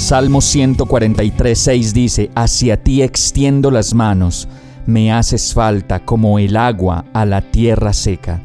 Salmo 143, 6 dice, Hacia ti extiendo las manos me haces falta como el agua a la tierra seca.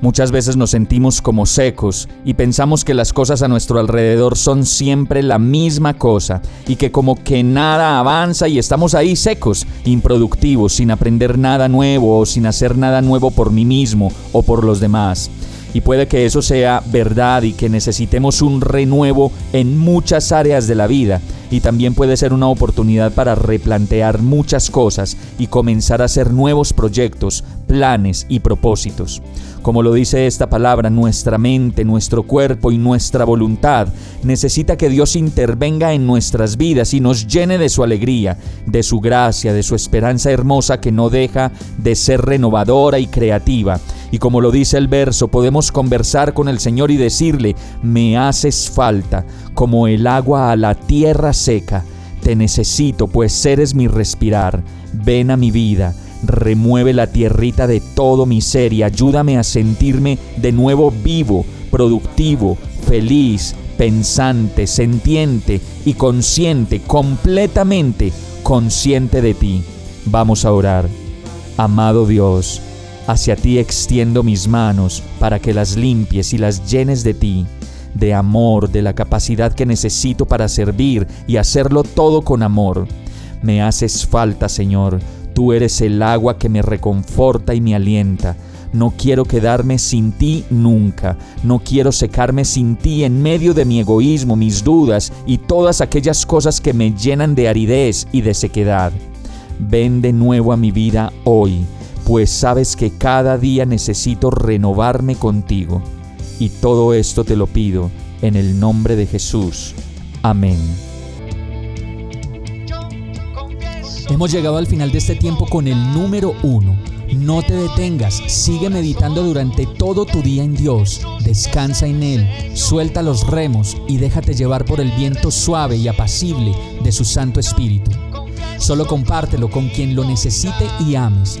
Muchas veces nos sentimos como secos y pensamos que las cosas a nuestro alrededor son siempre la misma cosa y que como que nada avanza y estamos ahí secos, improductivos, sin aprender nada nuevo o sin hacer nada nuevo por mí mismo o por los demás. Y puede que eso sea verdad y que necesitemos un renuevo en muchas áreas de la vida. Y también puede ser una oportunidad para replantear muchas cosas y comenzar a hacer nuevos proyectos, planes y propósitos. Como lo dice esta palabra, nuestra mente, nuestro cuerpo y nuestra voluntad necesita que Dios intervenga en nuestras vidas y nos llene de su alegría, de su gracia, de su esperanza hermosa que no deja de ser renovadora y creativa y como lo dice el verso, podemos conversar con el Señor y decirle, me haces falta, como el agua a la tierra seca. Te necesito, pues eres mi respirar. Ven a mi vida, remueve la tierrita de todo mi ser y ayúdame a sentirme de nuevo vivo, productivo, feliz, pensante, sentiente y consciente, completamente consciente de ti. Vamos a orar. Amado Dios, Hacia ti extiendo mis manos para que las limpies y las llenes de ti, de amor, de la capacidad que necesito para servir y hacerlo todo con amor. Me haces falta, Señor. Tú eres el agua que me reconforta y me alienta. No quiero quedarme sin ti nunca. No quiero secarme sin ti en medio de mi egoísmo, mis dudas y todas aquellas cosas que me llenan de aridez y de sequedad. Ven de nuevo a mi vida hoy pues sabes que cada día necesito renovarme contigo. Y todo esto te lo pido en el nombre de Jesús. Amén. Hemos llegado al final de este tiempo con el número uno. No te detengas, sigue meditando durante todo tu día en Dios, descansa en Él, suelta los remos y déjate llevar por el viento suave y apacible de su Santo Espíritu. Solo compártelo con quien lo necesite y ames